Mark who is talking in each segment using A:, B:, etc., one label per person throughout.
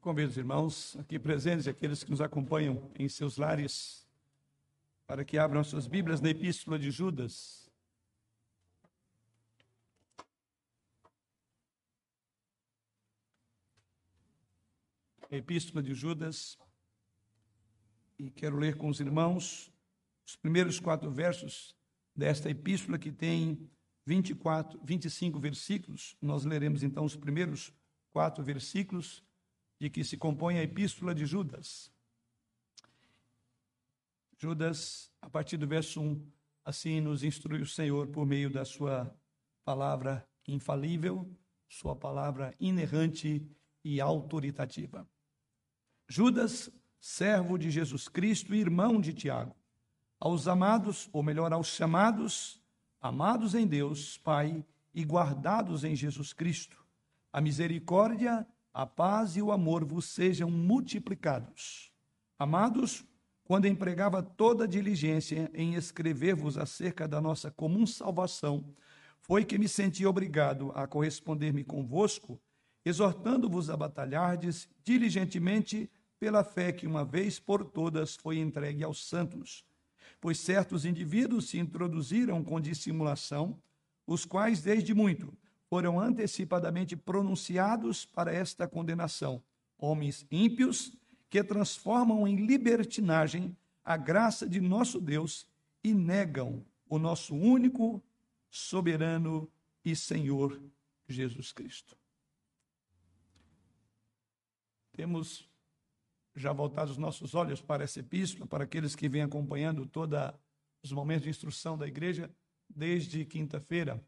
A: Convido os irmãos aqui presentes e aqueles que nos acompanham em seus lares para que abram suas Bíblias na Epístola de Judas. Epístola de Judas. E quero ler com os irmãos os primeiros quatro versos desta epístola que tem 24, 25 versículos. Nós leremos então os primeiros quatro versículos de que se compõe a epístola de Judas. Judas, a partir do verso 1, assim nos instrui o Senhor por meio da sua palavra infalível, sua palavra inerrante e autoritativa. Judas, servo de Jesus Cristo e irmão de Tiago, aos amados, ou melhor, aos chamados, amados em Deus, Pai, e guardados em Jesus Cristo, a misericórdia, a paz e o amor vos sejam multiplicados. Amados, quando empregava toda diligência em escrever-vos acerca da nossa comum salvação, foi que me senti obrigado a corresponder-me convosco, exortando-vos a batalhardes diligentemente pela fé que uma vez por todas foi entregue aos santos. Pois certos indivíduos se introduziram com dissimulação, os quais desde muito foram antecipadamente pronunciados para esta condenação, homens ímpios que transformam em libertinagem a graça de nosso Deus e negam o nosso único, soberano e Senhor Jesus Cristo. Temos já voltado os nossos olhos para essa epístola, para aqueles que vêm acompanhando todos os momentos de instrução da igreja desde quinta-feira.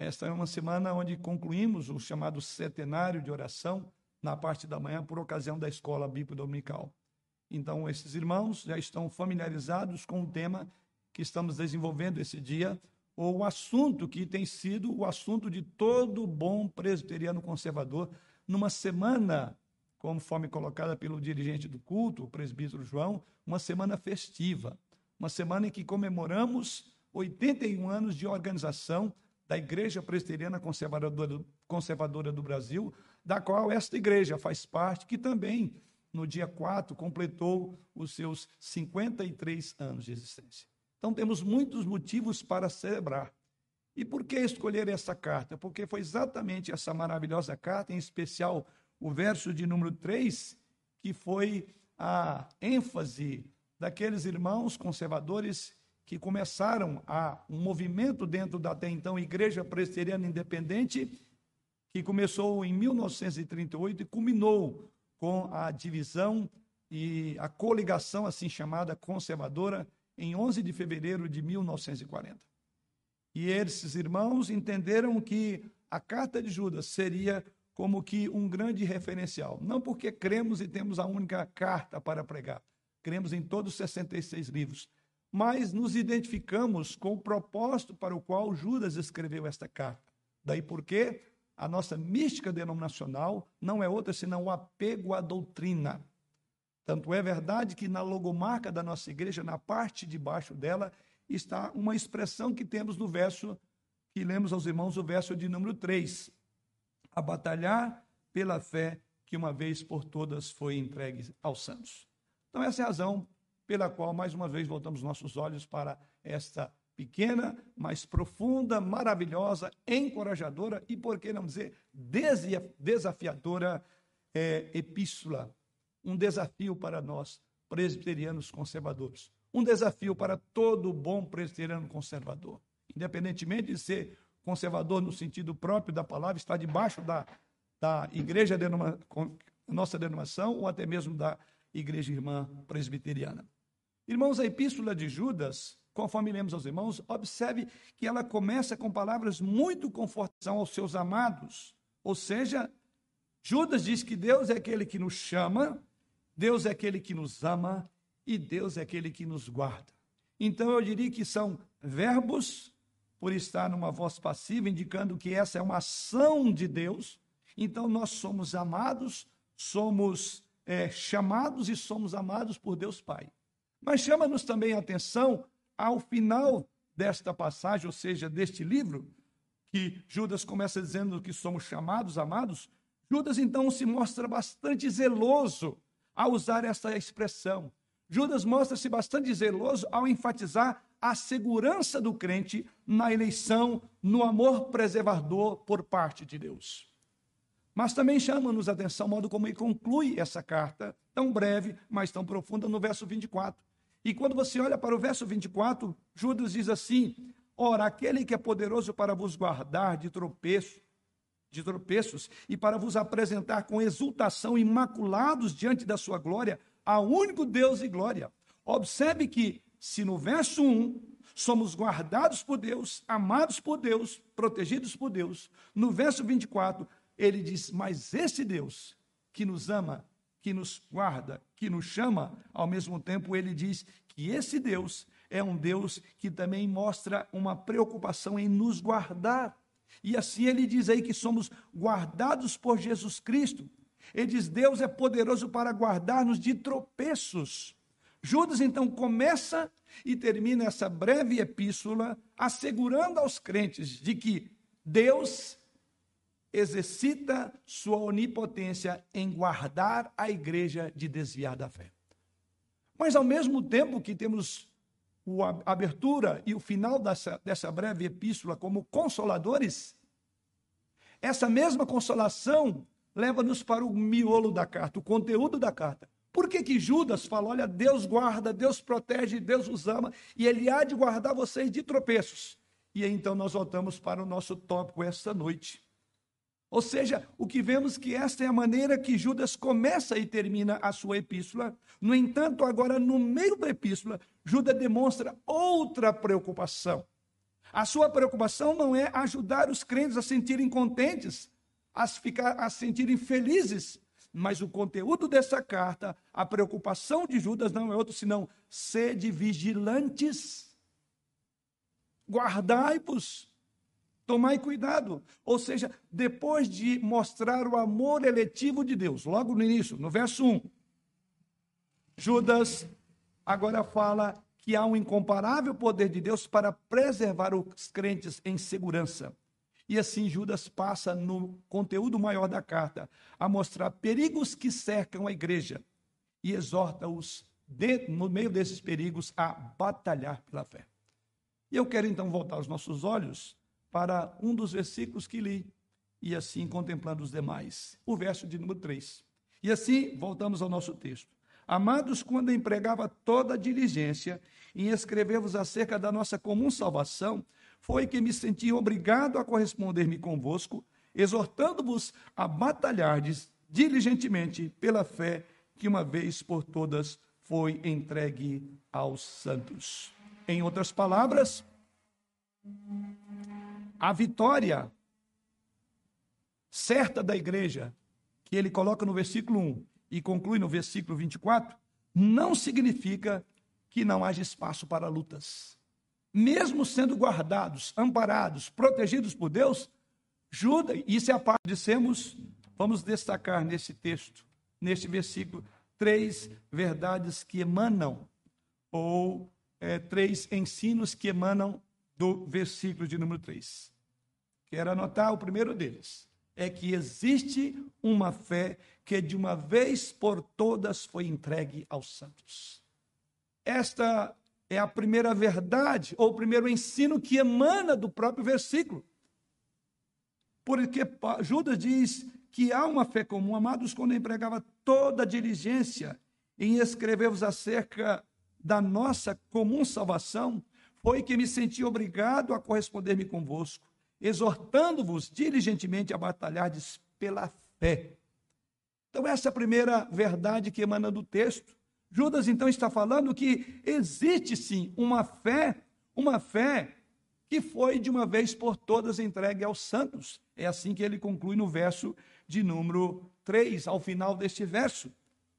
A: Esta é uma semana onde concluímos o chamado setenário de oração na parte da manhã por ocasião da escola bíblica dominical. Então, esses irmãos já estão familiarizados com o tema que estamos desenvolvendo esse dia, ou o assunto que tem sido o assunto de todo bom presbiteriano conservador, numa semana conforme colocada pelo dirigente do culto, o presbítero João, uma semana festiva, uma semana em que comemoramos 81 anos de organização da Igreja Presbiteriana Conservadora, do Brasil, da qual esta igreja faz parte, que também, no dia 4, completou os seus 53 anos de existência. Então, temos muitos motivos para celebrar. E por que escolher essa carta? Porque foi exatamente essa maravilhosa carta, em especial o verso de número 3, que foi a ênfase daqueles irmãos conservadores que começaram a um movimento dentro da até então Igreja Presbiteriana Independente, que começou em 1938 e culminou com a divisão e a coligação assim chamada conservadora em 11 de fevereiro de 1940. E esses irmãos entenderam que a carta de Judas seria como que um grande referencial. Não porque cremos e temos a única carta para pregar, cremos em todos os 66 livros, mas nos identificamos com o propósito para o qual Judas escreveu esta carta. Daí porque a nossa mística denominacional não é outra senão o apego à doutrina. Tanto é verdade que na logomarca da nossa igreja, na parte de baixo dela, está uma expressão que temos no verso que lemos aos irmãos, o verso de número 3 a batalhar pela fé que uma vez por todas foi entregue aos santos. Então, essa é a razão pela qual, mais uma vez, voltamos nossos olhos para esta pequena, mas profunda, maravilhosa, encorajadora e, por que não dizer, desafiadora é, epístola. Um desafio para nós, presbiterianos conservadores. Um desafio para todo bom presbiteriano conservador. Independentemente de ser conservador no sentido próprio da palavra, está debaixo da, da igreja, denoma, nossa denominação, ou até mesmo da igreja irmã presbiteriana. Irmãos, a epístola de Judas, conforme lemos aos irmãos, observe que ela começa com palavras muito confortantes aos seus amados. Ou seja, Judas diz que Deus é aquele que nos chama, Deus é aquele que nos ama e Deus é aquele que nos guarda. Então eu diria que são verbos por estar numa voz passiva, indicando que essa é uma ação de Deus. Então nós somos amados, somos é, chamados e somos amados por Deus Pai. Mas chama-nos também a atenção ao final desta passagem, ou seja, deste livro, que Judas começa dizendo que somos chamados, amados. Judas então se mostra bastante zeloso ao usar essa expressão. Judas mostra-se bastante zeloso ao enfatizar a segurança do crente na eleição, no amor preservador por parte de Deus. Mas também chama-nos a atenção o modo como ele conclui essa carta, tão breve, mas tão profunda, no verso 24. E quando você olha para o verso 24, Judas diz assim: Ora, aquele que é poderoso para vos guardar de tropeço, de tropeços e para vos apresentar com exultação imaculados diante da sua glória, a único Deus e glória. Observe que se no verso 1 somos guardados por Deus, amados por Deus, protegidos por Deus, no verso 24 ele diz: Mas esse Deus que nos ama, que nos guarda, que nos chama, ao mesmo tempo ele diz que esse Deus é um Deus que também mostra uma preocupação em nos guardar. E assim ele diz aí que somos guardados por Jesus Cristo. Ele diz: Deus é poderoso para guardar-nos de tropeços. Judas então começa e termina essa breve epístola assegurando aos crentes de que Deus exercita sua onipotência em guardar a igreja de desviar da fé. Mas ao mesmo tempo que temos a abertura e o final dessa, dessa breve epístola como consoladores, essa mesma consolação leva-nos para o miolo da carta, o conteúdo da carta. Por que, que Judas fala, olha, Deus guarda, Deus protege, Deus os ama, e Ele há de guardar vocês de tropeços? E aí, então nós voltamos para o nosso tópico esta noite. Ou seja, o que vemos que esta é a maneira que Judas começa e termina a sua epístola. No entanto, agora no meio da epístola, Judas demonstra outra preocupação. A sua preocupação não é ajudar os crentes a sentirem contentes, a, ficar, a sentirem felizes, mas o conteúdo dessa carta, a preocupação de Judas não é outro senão sede vigilantes, guardai-vos Tomai cuidado. Ou seja, depois de mostrar o amor eletivo de Deus, logo no início, no verso 1, Judas agora fala que há um incomparável poder de Deus para preservar os crentes em segurança. E assim Judas passa no conteúdo maior da carta a mostrar perigos que cercam a igreja e exorta-os, no meio desses perigos, a batalhar pela fé. E eu quero então voltar os nossos olhos para um dos versículos que li, e assim contemplando os demais. O verso de número 3. E assim, voltamos ao nosso texto. Amados, quando empregava toda a diligência em escrever-vos acerca da nossa comum salvação, foi que me senti obrigado a corresponder-me convosco, exortando-vos a batalhardes diligentemente pela fé que uma vez por todas foi entregue aos santos. Em outras palavras, a vitória certa da igreja, que ele coloca no versículo 1 e conclui no versículo 24, não significa que não haja espaço para lutas. Mesmo sendo guardados, amparados, protegidos por Deus, Judas, isso é a parte que dissemos, vamos destacar nesse texto, neste versículo, três verdades que emanam, ou é, três ensinos que emanam do versículo de número 3. Quero anotar o primeiro deles. É que existe uma fé que de uma vez por todas foi entregue aos santos. Esta é a primeira verdade, ou o primeiro ensino que emana do próprio versículo. Porque Judas diz que há uma fé comum, amados, quando empregava toda a diligência em escrever-vos acerca da nossa comum salvação, foi que me senti obrigado a corresponder-me convosco, exortando-vos diligentemente a batalhardes pela fé. Então, essa é a primeira verdade que emana do texto. Judas, então, está falando que existe sim uma fé, uma fé que foi de uma vez por todas entregue aos santos. É assim que ele conclui no verso de número 3, ao final deste verso.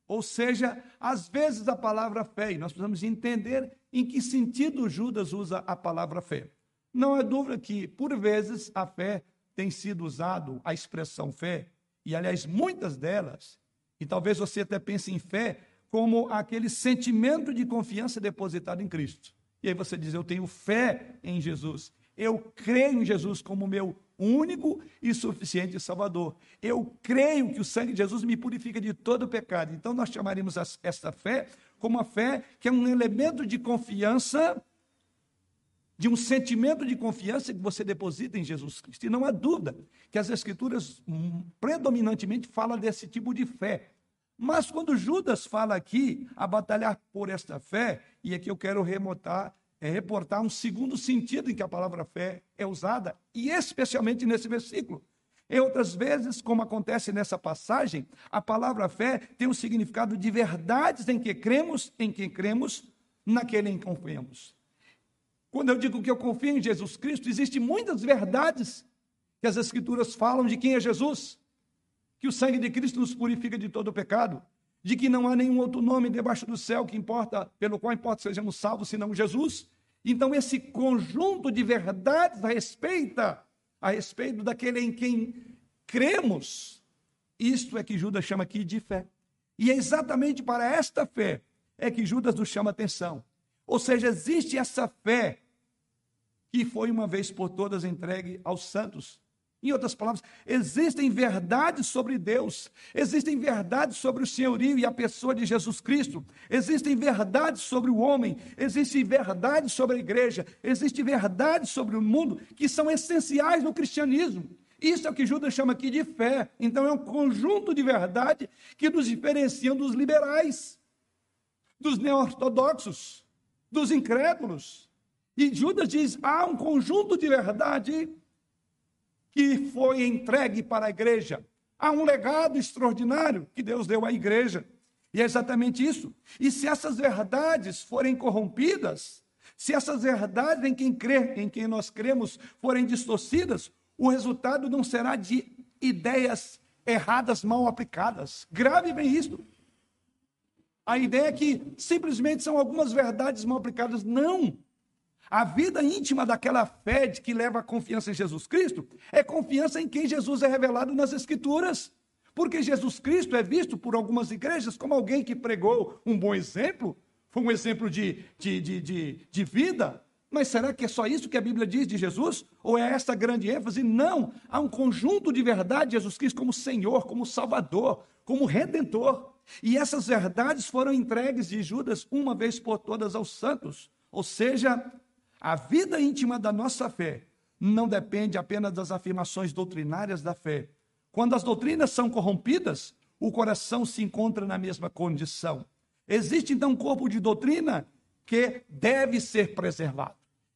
A: Ou seja, às vezes a palavra fé, e nós precisamos entender em que sentido Judas usa a palavra fé. Não é dúvida que, por vezes, a fé tem sido usado, a expressão fé, e aliás, muitas delas, e talvez você até pense em fé como aquele sentimento de confiança depositado em Cristo. E aí você diz: Eu tenho fé em Jesus, eu creio em Jesus como meu único e suficiente Salvador. Eu creio que o sangue de Jesus me purifica de todo pecado. Então, nós chamaremos esta fé como uma fé que é um elemento de confiança, de um sentimento de confiança que você deposita em Jesus Cristo. E não há dúvida que as Escrituras hum, predominantemente falam desse tipo de fé. Mas quando Judas fala aqui a batalhar por esta fé, e aqui eu quero remotar, é, reportar um segundo sentido em que a palavra fé é usada, e especialmente nesse versículo. Em outras vezes, como acontece nessa passagem, a palavra fé tem um significado de verdades em que cremos, em quem cremos, naquele em que confiamos. Quando eu digo que eu confio em Jesus Cristo, existem muitas verdades que as Escrituras falam de quem é Jesus que o sangue de Cristo nos purifica de todo pecado, de que não há nenhum outro nome debaixo do céu que importa, pelo qual importa sejamos salvos, senão Jesus. Então, esse conjunto de verdades a respeito, a respeito daquele em quem cremos, isto é que Judas chama aqui de fé. E é exatamente para esta fé é que Judas nos chama atenção. Ou seja, existe essa fé que foi uma vez por todas entregue aos santos. Em outras palavras, existem verdades sobre Deus, existem verdades sobre o senhorio e a pessoa de Jesus Cristo, existem verdades sobre o homem, existem verdades sobre a igreja, existem verdades sobre o mundo que são essenciais no cristianismo. Isso é o que Judas chama aqui de fé. Então, é um conjunto de verdade que nos diferenciam dos liberais, dos neo-ortodoxos, dos incrédulos. E Judas diz: há um conjunto de verdade que foi entregue para a igreja. Há um legado extraordinário que Deus deu à igreja. E é exatamente isso. E se essas verdades forem corrompidas, se essas verdades em quem crê, em quem nós cremos, forem distorcidas, o resultado não será de ideias erradas mal aplicadas. Grave bem isso. A ideia é que simplesmente são algumas verdades mal aplicadas. Não. A vida íntima daquela fé de que leva a confiança em Jesus Cristo é confiança em quem Jesus é revelado nas Escrituras. Porque Jesus Cristo é visto por algumas igrejas como alguém que pregou um bom exemplo, foi um exemplo de, de, de, de, de vida. Mas será que é só isso que a Bíblia diz de Jesus? Ou é essa grande ênfase? Não. Há um conjunto de verdade de Jesus Cristo como Senhor, como Salvador, como Redentor. E essas verdades foram entregues de Judas uma vez por todas aos santos. Ou seja, a vida íntima da nossa fé não depende apenas das afirmações doutrinárias da fé. Quando as doutrinas são corrompidas, o coração se encontra na mesma condição. Existe então um corpo de doutrina que deve ser preservado.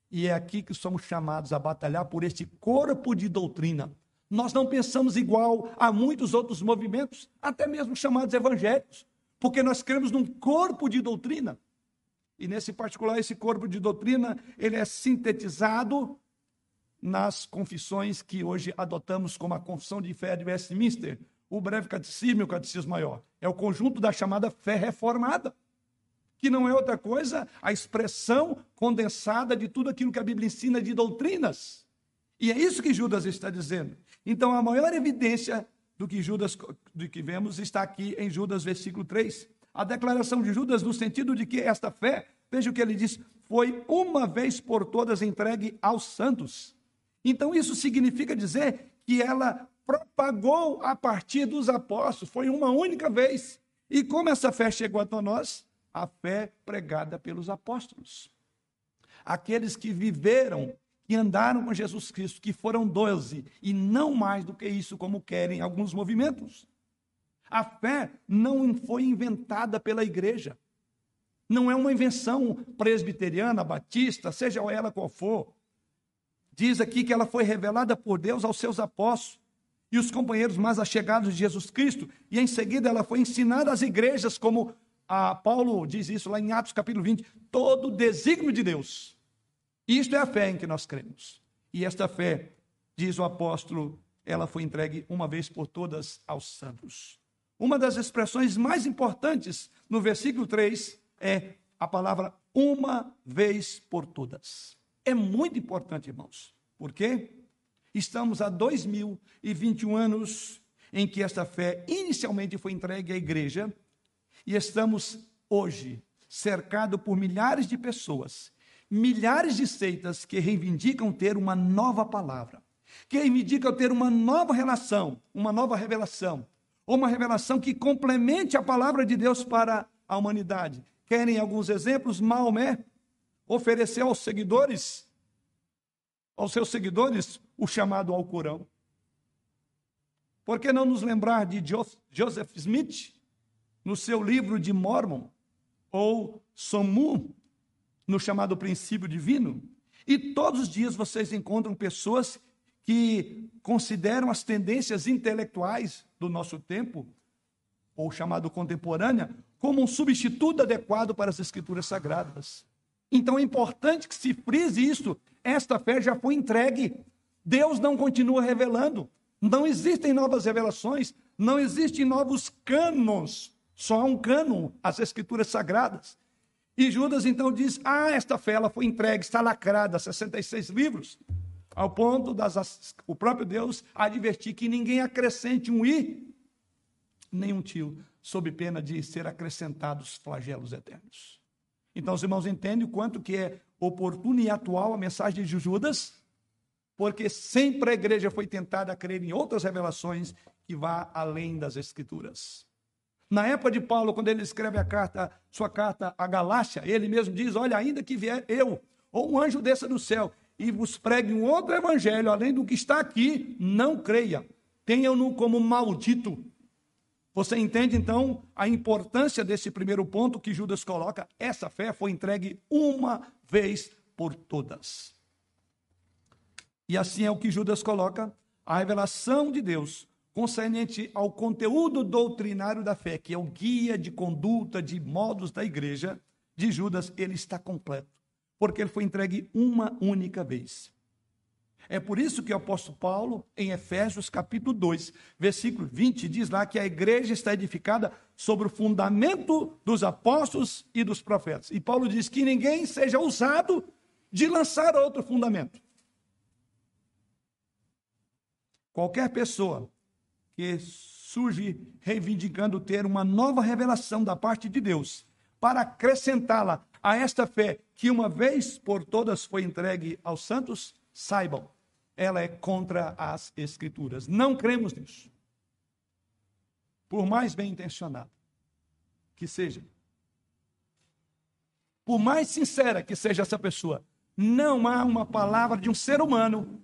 A: E é aqui que somos chamados a batalhar por este corpo de doutrina. Nós não pensamos igual a muitos outros movimentos, até mesmo chamados evangélicos, porque nós cremos num corpo de doutrina. E nesse particular, esse corpo de doutrina, ele é sintetizado nas confissões que hoje adotamos como a Confissão de Fé de Westminster, o Breve Catecismo e o Catecismo Maior. É o conjunto da chamada fé reformada, que não é outra coisa a expressão condensada de tudo aquilo que a Bíblia ensina de doutrinas. E é isso que Judas está dizendo. Então, a maior evidência do que Judas do que vemos está aqui em Judas versículo 3 a declaração de Judas no sentido de que esta fé, veja o que ele diz, foi uma vez por todas entregue aos santos. Então isso significa dizer que ela propagou a partir dos apóstolos, foi uma única vez. E como essa fé chegou até nós? A fé pregada pelos apóstolos. Aqueles que viveram e andaram com Jesus Cristo, que foram doze, e não mais do que isso, como querem alguns movimentos. A fé não foi inventada pela igreja. Não é uma invenção presbiteriana, batista, seja ela qual for. Diz aqui que ela foi revelada por Deus aos seus apóstolos e os companheiros mais achegados de Jesus Cristo, e em seguida ela foi ensinada às igrejas, como Paulo diz isso lá em Atos capítulo 20, todo o desígnio de Deus. Isto é a fé em que nós cremos. E esta fé, diz o apóstolo, ela foi entregue uma vez por todas aos santos. Uma das expressões mais importantes no versículo 3 é a palavra uma vez por todas. É muito importante, irmãos. Por quê? Estamos há 2021 anos em que esta fé inicialmente foi entregue à igreja e estamos hoje cercados por milhares de pessoas, milhares de seitas que reivindicam ter uma nova palavra, que indica ter uma nova relação, uma nova revelação, ou uma revelação que complemente a palavra de Deus para a humanidade. Querem alguns exemplos? Maomé ofereceu aos seguidores, aos seus seguidores, o chamado ao Corão. Por que não nos lembrar de Joseph Smith, no seu livro de Mormon, ou Somu, no chamado princípio divino? E todos os dias vocês encontram pessoas que consideram as tendências intelectuais do nosso tempo, ou chamado contemporânea, como um substituto adequado para as escrituras sagradas. Então é importante que se frise isso. Esta fé já foi entregue. Deus não continua revelando. Não existem novas revelações, não existem novos cânones. Só há um cânon, as escrituras sagradas. E Judas então diz: Ah, esta fé ela foi entregue, está lacrada, 66 livros, ao ponto das o próprio Deus advertir que ninguém acrescente um i nem um tio, sob pena de ser acrescentados flagelos eternos. Então, os irmãos entendem o quanto que é oportuna e atual a mensagem de Judas, porque sempre a igreja foi tentada a crer em outras revelações que vá além das escrituras. Na época de Paulo, quando ele escreve a carta, sua carta à Galácia, ele mesmo diz: Olha, ainda que vier eu, ou um anjo desça do céu, e vos pregue um outro evangelho, além do que está aqui, não creia. Tenham-no como maldito. Você entende então a importância desse primeiro ponto que Judas coloca? Essa fé foi entregue uma vez por todas. E assim é o que Judas coloca: a revelação de Deus concernente ao conteúdo doutrinário da fé, que é o guia de conduta, de modos da igreja, de Judas, ele está completo, porque ele foi entregue uma única vez. É por isso que o apóstolo Paulo, em Efésios capítulo 2, versículo 20, diz lá que a igreja está edificada sobre o fundamento dos apóstolos e dos profetas. E Paulo diz que ninguém seja ousado de lançar outro fundamento. Qualquer pessoa que surge reivindicando ter uma nova revelação da parte de Deus, para acrescentá-la a esta fé que uma vez por todas foi entregue aos santos, saibam, ela é contra as Escrituras. Não cremos nisso. Por mais bem intencionado que seja, por mais sincera que seja essa pessoa, não há uma palavra de um ser humano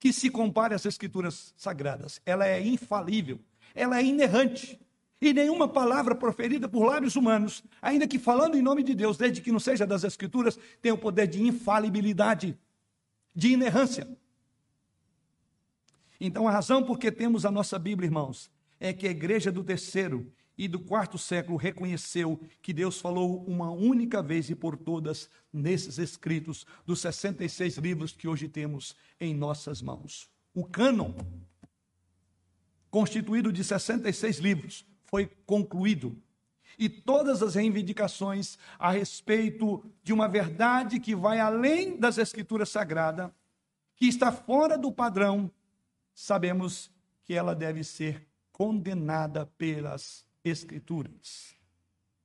A: que se compare às escrituras sagradas. Ela é infalível, ela é inerrante. E nenhuma palavra proferida por lábios humanos, ainda que falando em nome de Deus, desde que não seja das escrituras, tem o poder de infalibilidade, de inerrância. Então, a razão por que temos a nossa Bíblia, irmãos, é que a igreja do terceiro e do quarto século reconheceu que Deus falou uma única vez e por todas nesses escritos dos 66 livros que hoje temos em nossas mãos. O cânon, constituído de 66 livros, foi concluído. E todas as reivindicações a respeito de uma verdade que vai além das escrituras sagradas, que está fora do padrão, sabemos que ela deve ser condenada pelas Escrituras.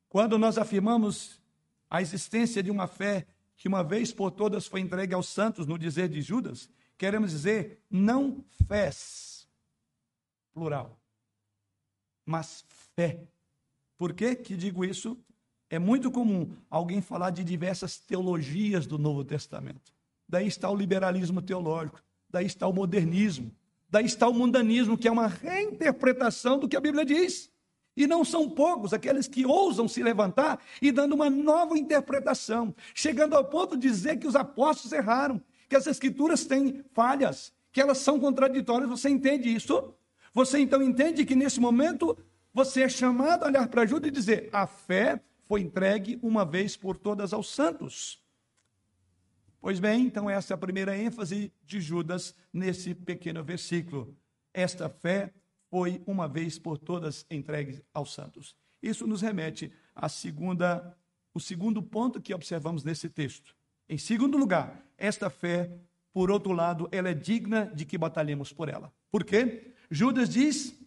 A: Quando nós afirmamos a existência de uma fé que uma vez por todas foi entregue aos santos, no dizer de Judas, queremos dizer não fés, plural, mas fé. Por que que digo isso? É muito comum alguém falar de diversas teologias do Novo Testamento. Daí está o liberalismo teológico, daí está o modernismo, daí está o mundanismo, que é uma reinterpretação do que a Bíblia diz. E não são poucos aqueles que ousam se levantar e dando uma nova interpretação, chegando ao ponto de dizer que os apóstolos erraram, que as escrituras têm falhas, que elas são contraditórias. Você entende isso? Você então entende que nesse momento você é chamado a olhar para a ajuda e dizer: a fé foi entregue uma vez por todas aos santos. Pois bem, então essa é a primeira ênfase de Judas nesse pequeno versículo. Esta fé foi uma vez por todas entregue aos santos. Isso nos remete à segunda, o segundo ponto que observamos nesse texto. Em segundo lugar, esta fé, por outro lado, ela é digna de que batalhemos por ela. Por quê? Judas diz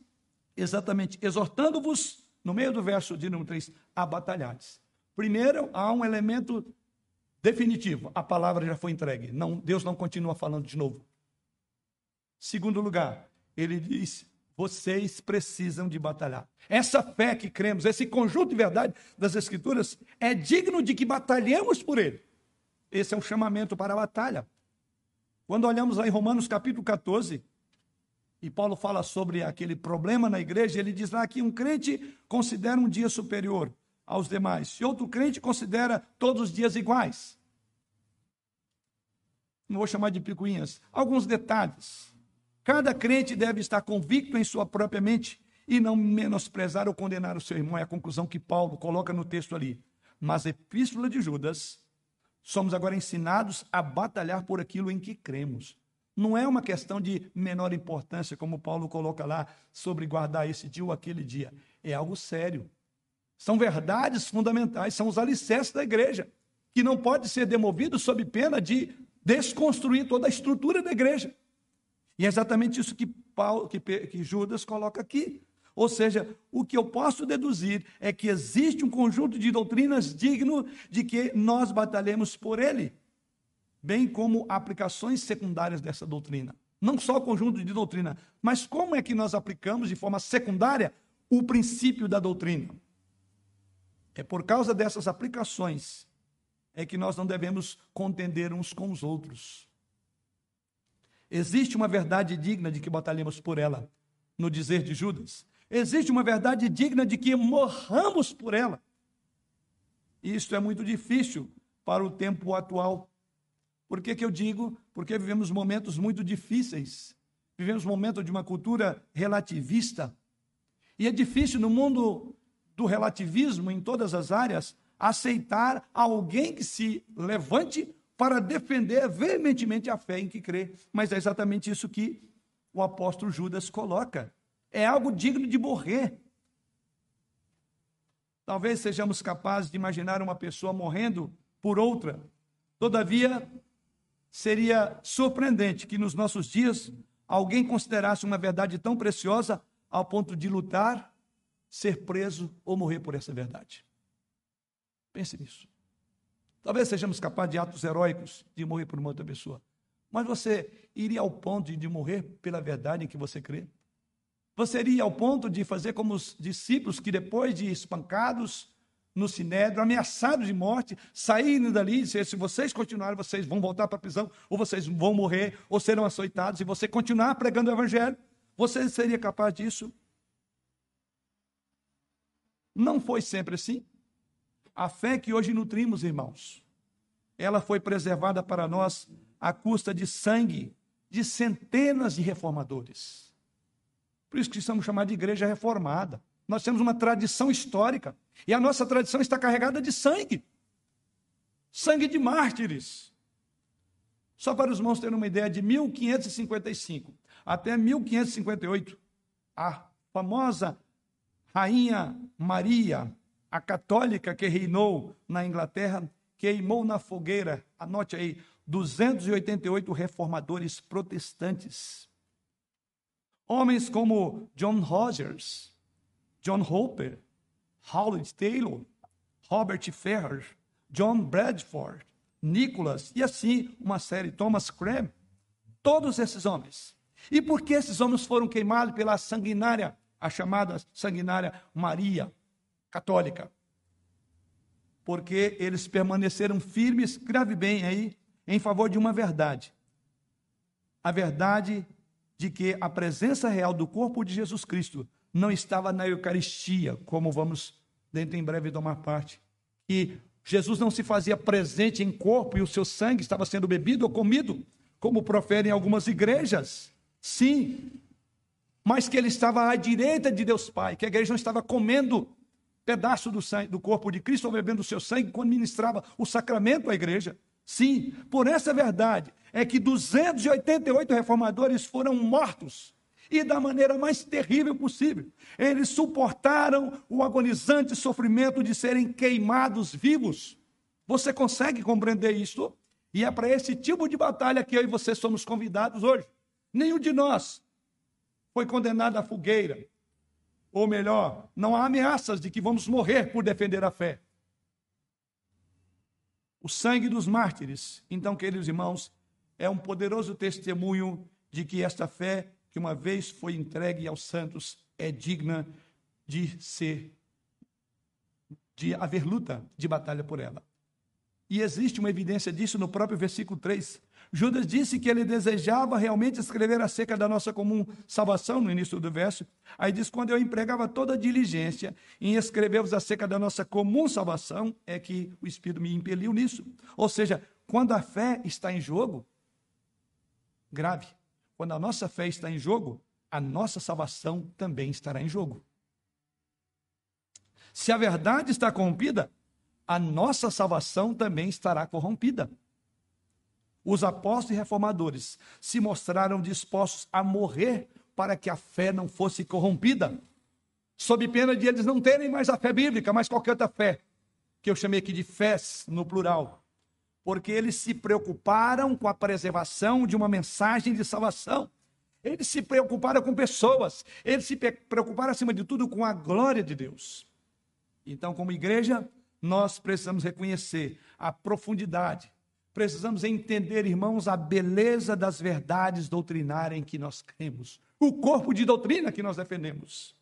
A: exatamente, exortando-vos, no meio do verso de número 3, a batalhares. Primeiro, há um elemento definitivo. A palavra já foi entregue. Não, Deus não continua falando de novo. Segundo lugar, ele diz: vocês precisam de batalhar. Essa fé que cremos, esse conjunto de verdade das Escrituras, é digno de que batalhemos por ele. Esse é um chamamento para a batalha. Quando olhamos lá em Romanos capítulo 14, e Paulo fala sobre aquele problema na igreja, ele diz lá que um crente considera um dia superior aos demais, e outro crente considera todos os dias iguais. Não vou chamar de picuinhas. Alguns detalhes. Cada crente deve estar convicto em sua própria mente e não menosprezar ou condenar o seu irmão. É a conclusão que Paulo coloca no texto ali. Mas a epístola de Judas, somos agora ensinados a batalhar por aquilo em que cremos. Não é uma questão de menor importância, como Paulo coloca lá, sobre guardar esse dia ou aquele dia. É algo sério. São verdades fundamentais, são os alicerces da igreja, que não pode ser demovido sob pena de desconstruir toda a estrutura da igreja. E é exatamente isso que, Paulo, que, que Judas coloca aqui. Ou seja, o que eu posso deduzir é que existe um conjunto de doutrinas digno de que nós batalhemos por ele bem como aplicações secundárias dessa doutrina. Não só o conjunto de doutrina, mas como é que nós aplicamos de forma secundária o princípio da doutrina. É por causa dessas aplicações é que nós não devemos contender uns com os outros. Existe uma verdade digna de que batalhemos por ela, no dizer de Judas. Existe uma verdade digna de que morramos por ela. Isto é muito difícil para o tempo atual por que, que eu digo? Porque vivemos momentos muito difíceis. Vivemos momentos de uma cultura relativista. E é difícil no mundo do relativismo, em todas as áreas, aceitar alguém que se levante para defender veementemente a fé em que crê. Mas é exatamente isso que o apóstolo Judas coloca. É algo digno de morrer. Talvez sejamos capazes de imaginar uma pessoa morrendo por outra. Todavia, seria surpreendente que nos nossos dias alguém considerasse uma verdade tão preciosa ao ponto de lutar, ser preso ou morrer por essa verdade. Pense nisso. Talvez sejamos capazes de atos heróicos de morrer por uma outra pessoa. Mas você iria ao ponto de morrer pela verdade em que você crê? Você iria ao ponto de fazer como os discípulos que, depois de espancados, no sinédrio, ameaçados de morte, saírem dali e dizer, se vocês continuarem, vocês vão voltar para a prisão, ou vocês vão morrer, ou serão açoitados, e você continuar pregando o evangelho, você seria capaz disso? Não foi sempre assim. A fé que hoje nutrimos, irmãos, ela foi preservada para nós à custa de sangue de centenas de reformadores. Por isso que estamos chamados de igreja reformada. Nós temos uma tradição histórica. E a nossa tradição está carregada de sangue sangue de mártires. Só para os irmãos terem uma ideia, de 1555 até 1558, a famosa Rainha Maria, a católica que reinou na Inglaterra, queimou na fogueira, anote aí, 288 reformadores protestantes. Homens como John Rogers, John Hopper, Howard Taylor, Robert Ferrer, John Bradford, Nicholas e assim uma série, Thomas Cram, todos esses homens. E por que esses homens foram queimados pela sanguinária, a chamada sanguinária Maria católica? Porque eles permaneceram firmes, grave bem aí, em favor de uma verdade. A verdade de que a presença real do corpo de Jesus Cristo não estava na Eucaristia, como vamos dentro em breve tomar parte. E Jesus não se fazia presente em corpo e o seu sangue estava sendo bebido ou comido, como proferem algumas igrejas. Sim, mas que ele estava à direita de Deus Pai, que a igreja não estava comendo pedaço do, sangue, do corpo de Cristo ou bebendo o seu sangue quando ministrava o sacramento à igreja. Sim, por essa verdade é que 288 reformadores foram mortos e da maneira mais terrível possível. Eles suportaram o agonizante sofrimento de serem queimados vivos. Você consegue compreender isso? E é para esse tipo de batalha que eu e você somos convidados hoje. Nenhum de nós foi condenado à fogueira. Ou melhor, não há ameaças de que vamos morrer por defender a fé. O sangue dos mártires, então, queridos irmãos, é um poderoso testemunho de que esta fé, que uma vez foi entregue aos santos, é digna de ser, de haver luta, de batalha por ela. E existe uma evidência disso no próprio versículo 3. Judas disse que ele desejava realmente escrever acerca da nossa comum salvação, no início do verso. Aí diz: quando eu empregava toda a diligência em escrever-vos acerca da nossa comum salvação, é que o Espírito me impeliu nisso. Ou seja, quando a fé está em jogo, grave, quando a nossa fé está em jogo, a nossa salvação também estará em jogo. Se a verdade está corrompida, a nossa salvação também estará corrompida. Os apóstolos e reformadores se mostraram dispostos a morrer para que a fé não fosse corrompida, sob pena de eles não terem mais a fé bíblica, mas qualquer outra fé, que eu chamei aqui de fés no plural, porque eles se preocuparam com a preservação de uma mensagem de salvação. Eles se preocuparam com pessoas, eles se preocuparam acima de tudo com a glória de Deus. Então, como igreja, nós precisamos reconhecer a profundidade, precisamos entender, irmãos, a beleza das verdades doutrinárias em que nós cremos, o corpo de doutrina que nós defendemos.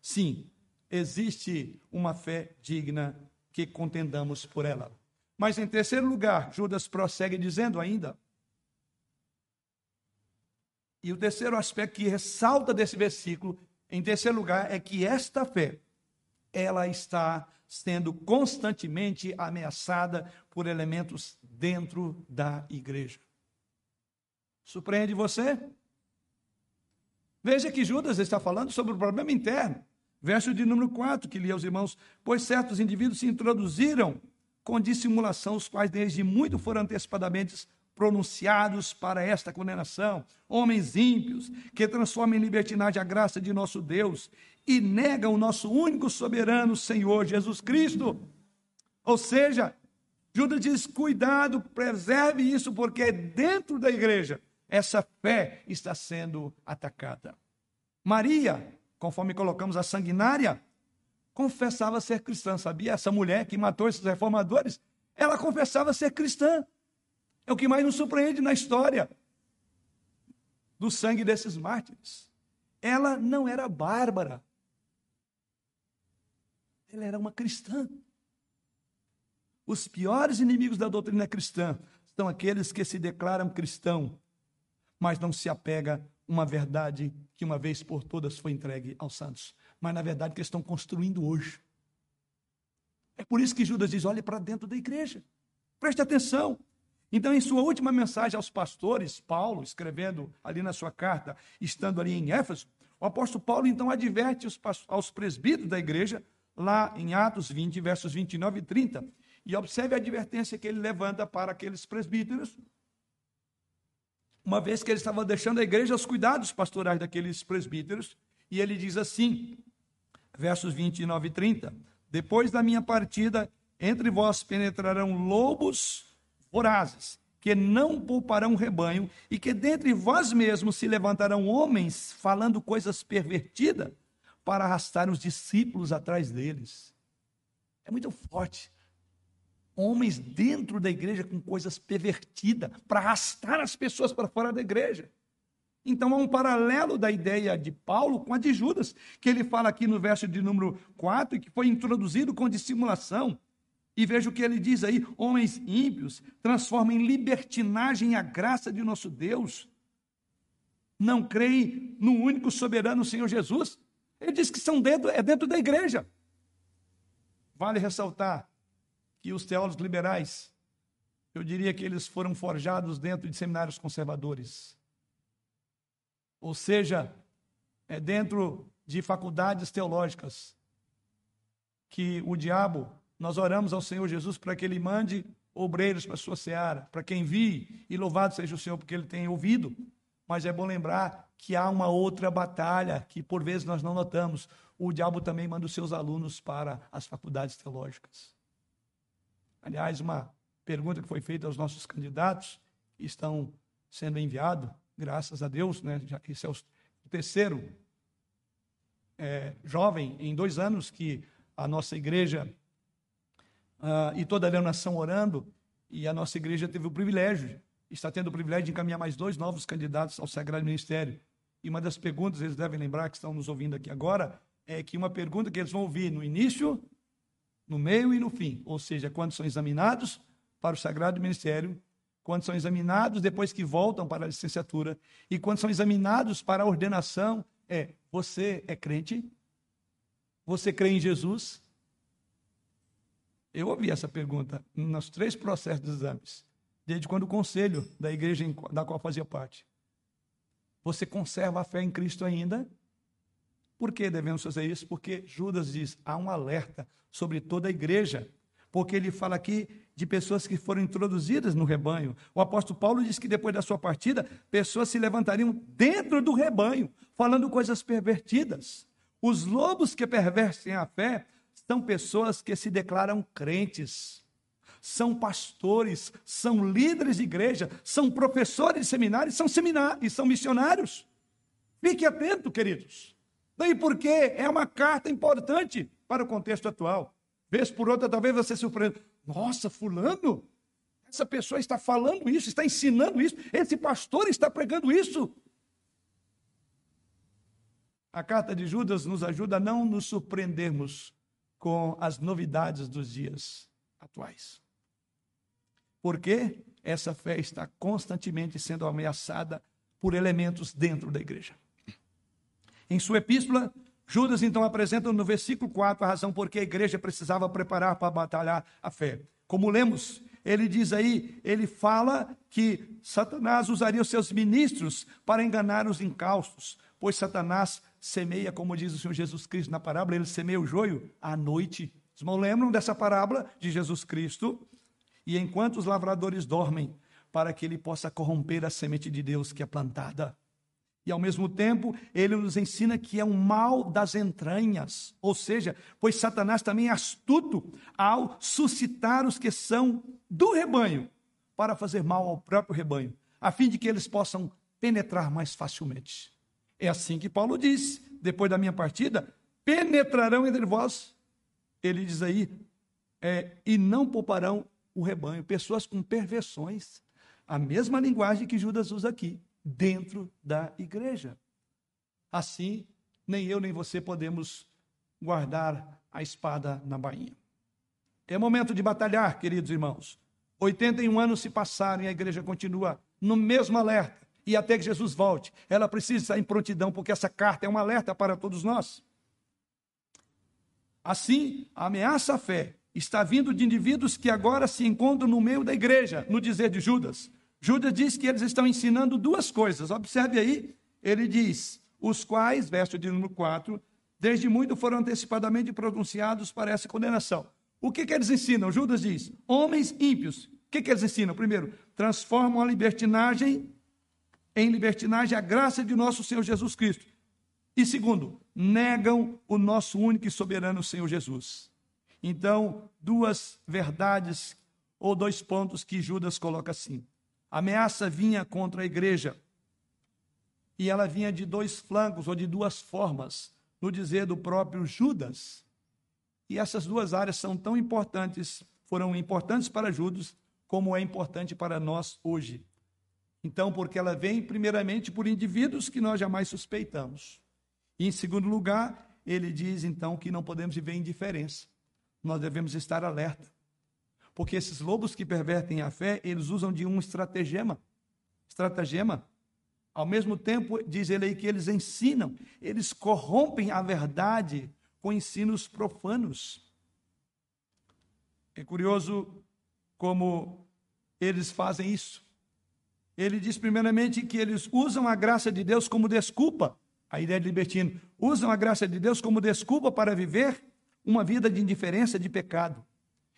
A: Sim, existe uma fé digna que contendamos por ela. Mas em terceiro lugar, Judas prossegue dizendo ainda, e o terceiro aspecto que ressalta desse versículo, em terceiro lugar, é que esta fé, ela está sendo constantemente ameaçada por elementos dentro da igreja. Surpreende você? Veja que Judas está falando sobre o problema interno. Verso de número 4, que li aos irmãos: Pois certos indivíduos se introduziram com dissimulação, os quais desde muito foram antecipadamente pronunciados para esta condenação. Homens ímpios, que transformam em libertinagem a graça de nosso Deus e negam o nosso único soberano Senhor Jesus Cristo. Ou seja, Judas diz: cuidado, preserve isso, porque dentro da igreja essa fé está sendo atacada. Maria, conforme colocamos a sanguinária, confessava ser cristã, sabia? Essa mulher que matou esses reformadores, ela confessava ser cristã. É o que mais nos surpreende na história do sangue desses mártires. Ela não era bárbara, ela era uma cristã. Os piores inimigos da doutrina cristã são aqueles que se declaram cristão, mas não se apega uma verdade que uma vez por todas foi entregue aos santos, mas na verdade que estão construindo hoje. É por isso que Judas diz: olhe para dentro da igreja, preste atenção. Então, em sua última mensagem aos pastores, Paulo, escrevendo ali na sua carta, estando ali em Éfeso, o apóstolo Paulo então adverte aos presbíteros da igreja lá em Atos 20, versos 29 e 30. E observe a advertência que ele levanta para aqueles presbíteros, uma vez que ele estava deixando a igreja aos cuidados pastorais daqueles presbíteros, e ele diz assim, versos 29 e 30: Depois da minha partida, entre vós penetrarão lobos vorazes, que não pouparão rebanho, e que dentre vós mesmos se levantarão homens falando coisas pervertidas para arrastar os discípulos atrás deles. É muito forte. Homens dentro da igreja com coisas pervertidas, para arrastar as pessoas para fora da igreja. Então há um paralelo da ideia de Paulo com a de Judas, que ele fala aqui no verso de número 4, e que foi introduzido com dissimulação. E veja o que ele diz aí: homens ímpios transformam em libertinagem a graça de nosso Deus. Não creem no único soberano Senhor Jesus. Ele diz que são dentro, é dentro da igreja. Vale ressaltar que os teólogos liberais, eu diria que eles foram forjados dentro de seminários conservadores. Ou seja, é dentro de faculdades teológicas que o diabo, nós oramos ao Senhor Jesus para que ele mande obreiros para a sua seara, para que envie, e louvado seja o Senhor porque ele tem ouvido. Mas é bom lembrar que há uma outra batalha que por vezes nós não notamos. O diabo também manda os seus alunos para as faculdades teológicas. Aliás, uma pergunta que foi feita aos nossos candidatos, que estão sendo enviados, graças a Deus, né? Já esse é o terceiro é, jovem em dois anos que a nossa igreja uh, e toda a nação orando, e a nossa igreja teve o privilégio está tendo o privilégio de encaminhar mais dois novos candidatos ao Sagrado Ministério. E uma das perguntas, eles devem lembrar que estão nos ouvindo aqui agora, é que uma pergunta que eles vão ouvir no início, no meio e no fim, ou seja, quando são examinados para o Sagrado Ministério, quando são examinados depois que voltam para a licenciatura e quando são examinados para a ordenação, é: você é crente? Você crê em Jesus? Eu ouvi essa pergunta nos três processos de exames, desde quando o conselho da igreja da qual fazia parte. Você conserva a fé em Cristo ainda? Por que devemos fazer isso? Porque Judas diz: há um alerta sobre toda a igreja. Porque ele fala aqui de pessoas que foram introduzidas no rebanho. O apóstolo Paulo diz que depois da sua partida, pessoas se levantariam dentro do rebanho, falando coisas pervertidas. Os lobos que pervertem a fé são pessoas que se declaram crentes, são pastores, são líderes de igreja, são professores de seminários, são seminários, são missionários. Fique atento, queridos. Daí porque é uma carta importante para o contexto atual. Vez por outra, talvez você se surpreenda. Nossa, fulano, essa pessoa está falando isso, está ensinando isso, esse pastor está pregando isso. A carta de Judas nos ajuda a não nos surpreendermos com as novidades dos dias atuais. Porque essa fé está constantemente sendo ameaçada por elementos dentro da igreja. Em sua epístola, Judas então apresenta no versículo 4 a razão por que a igreja precisava preparar para batalhar a fé. Como lemos, ele diz aí, ele fala que Satanás usaria os seus ministros para enganar os incaustos, pois Satanás semeia, como diz o Senhor Jesus Cristo na parábola, ele semeia o joio à noite. Os irmãos lembram dessa parábola de Jesus Cristo? E enquanto os lavradores dormem, para que ele possa corromper a semente de Deus que é plantada. E ao mesmo tempo, ele nos ensina que é um mal das entranhas, ou seja, pois Satanás também é astuto ao suscitar os que são do rebanho para fazer mal ao próprio rebanho, a fim de que eles possam penetrar mais facilmente. É assim que Paulo diz, depois da minha partida, penetrarão entre vós. Ele diz aí, é, e não pouparão o rebanho, pessoas com perversões. A mesma linguagem que Judas usa aqui, dentro da igreja. Assim, nem eu nem você podemos guardar a espada na bainha. É momento de batalhar, queridos irmãos. 81 anos se passaram e a igreja continua no mesmo alerta e até que Jesus volte. Ela precisa estar em prontidão, porque essa carta é um alerta para todos nós. Assim, a ameaça à fé está vindo de indivíduos que agora se encontram no meio da igreja, no dizer de Judas. Judas diz que eles estão ensinando duas coisas. Observe aí, ele diz: os quais, verso de número 4, desde muito foram antecipadamente pronunciados para essa condenação. O que, que eles ensinam? Judas diz: homens ímpios. O que, que eles ensinam? Primeiro, transformam a libertinagem em libertinagem a graça de nosso Senhor Jesus Cristo. E segundo, negam o nosso único e soberano Senhor Jesus. Então, duas verdades ou dois pontos que Judas coloca assim. A ameaça vinha contra a igreja e ela vinha de dois flancos ou de duas formas, no dizer do próprio Judas. E essas duas áreas são tão importantes, foram importantes para Judas, como é importante para nós hoje. Então, porque ela vem primeiramente por indivíduos que nós jamais suspeitamos. E em segundo lugar, ele diz então que não podemos viver indiferença. Nós devemos estar alerta. Porque esses lobos que pervertem a fé, eles usam de um estratagema. Estratagema. Ao mesmo tempo, diz ele aí que eles ensinam, eles corrompem a verdade com ensinos profanos. É curioso como eles fazem isso ele diz primeiramente que eles usam a graça de Deus como desculpa, a ideia de libertino, usam a graça de Deus como desculpa para viver uma vida de indiferença, de pecado.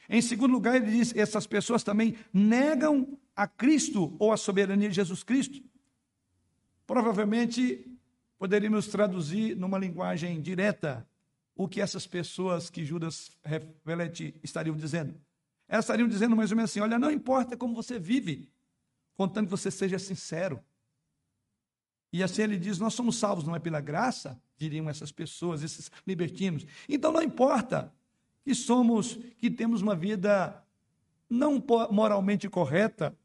A: Em segundo lugar, ele diz: essas pessoas também negam a Cristo ou a soberania de Jesus Cristo. Provavelmente poderíamos traduzir numa linguagem direta o que essas pessoas que Judas reflete estariam dizendo. Elas estariam dizendo mais ou menos assim: olha, não importa como você vive, contando que você seja sincero. E assim ele diz: Nós somos salvos, não é pela graça, diriam essas pessoas, esses libertinos. Então não importa que somos, que temos uma vida não moralmente correta,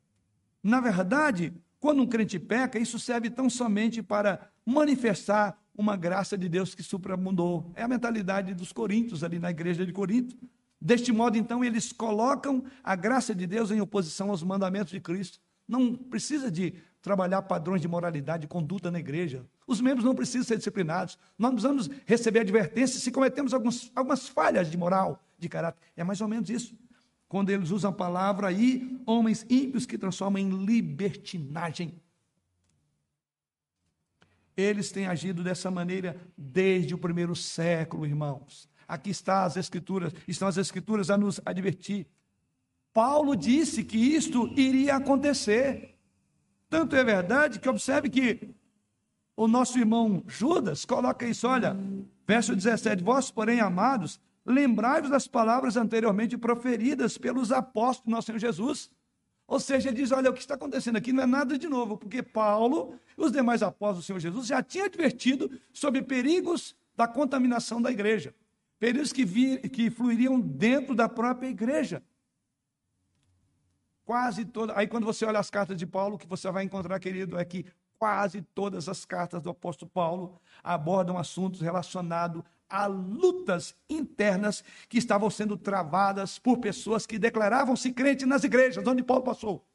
A: Na verdade, quando um crente peca, isso serve tão somente para manifestar uma graça de Deus que supramundou. É a mentalidade dos coríntios ali na igreja de Corinto. Deste modo, então, eles colocam a graça de Deus em oposição aos mandamentos de Cristo. Não precisa de trabalhar padrões de moralidade e conduta na igreja. Os membros não precisam ser disciplinados. Nós precisamos receber advertência se cometemos alguns, algumas falhas de moral, de caráter. É mais ou menos isso. Quando eles usam a palavra aí, homens ímpios que transformam em libertinagem. Eles têm agido dessa maneira desde o primeiro século, irmãos. Aqui está as escrituras, estão as escrituras a nos advertir. Paulo disse que isto iria acontecer. Tanto é verdade que observe que o nosso irmão Judas coloca isso, olha, verso 17: Vós, porém, amados, lembrai-vos das palavras anteriormente proferidas pelos apóstolos do nosso Senhor Jesus. Ou seja, ele diz: olha, o que está acontecendo aqui não é nada de novo, porque Paulo e os demais apóstolos do Senhor Jesus já tinham advertido sobre perigos da contaminação da igreja, perigos que, vir, que fluiriam dentro da própria igreja. Quase toda. Aí, quando você olha as cartas de Paulo, o que você vai encontrar, querido, é que quase todas as cartas do apóstolo Paulo abordam assuntos relacionados a lutas internas que estavam sendo travadas por pessoas que declaravam-se crentes nas igrejas onde Paulo passou.